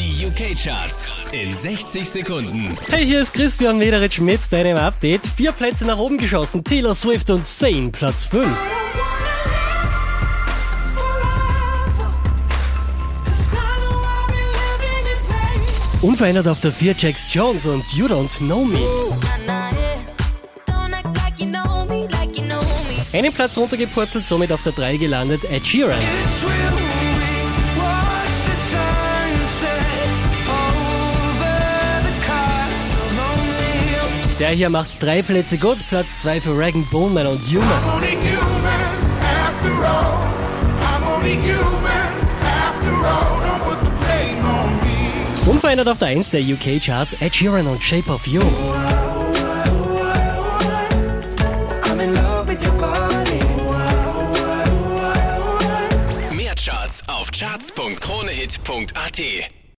Die UK-Charts in 60 Sekunden. Hey, hier ist Christian Mederitsch mit deinem Update. Vier Plätze nach oben geschossen. Taylor Swift und Sane, Platz 5. Unverändert auf der 4 Jax Jones und You Don't Know Me. Einen Platz runtergepurzelt, somit auf der 3 gelandet Ed Sheeran. Der hier macht drei Plätze gut, Platz 2 für Regan Bowman und Human. only human after all. I'm only human after all. Don't put the blame on me. Unverändert auf der 1 der UK Charts Ed Sheeran und Shape of You. I'm in love with your body. Mehr Charts auf charts.kronehit.at.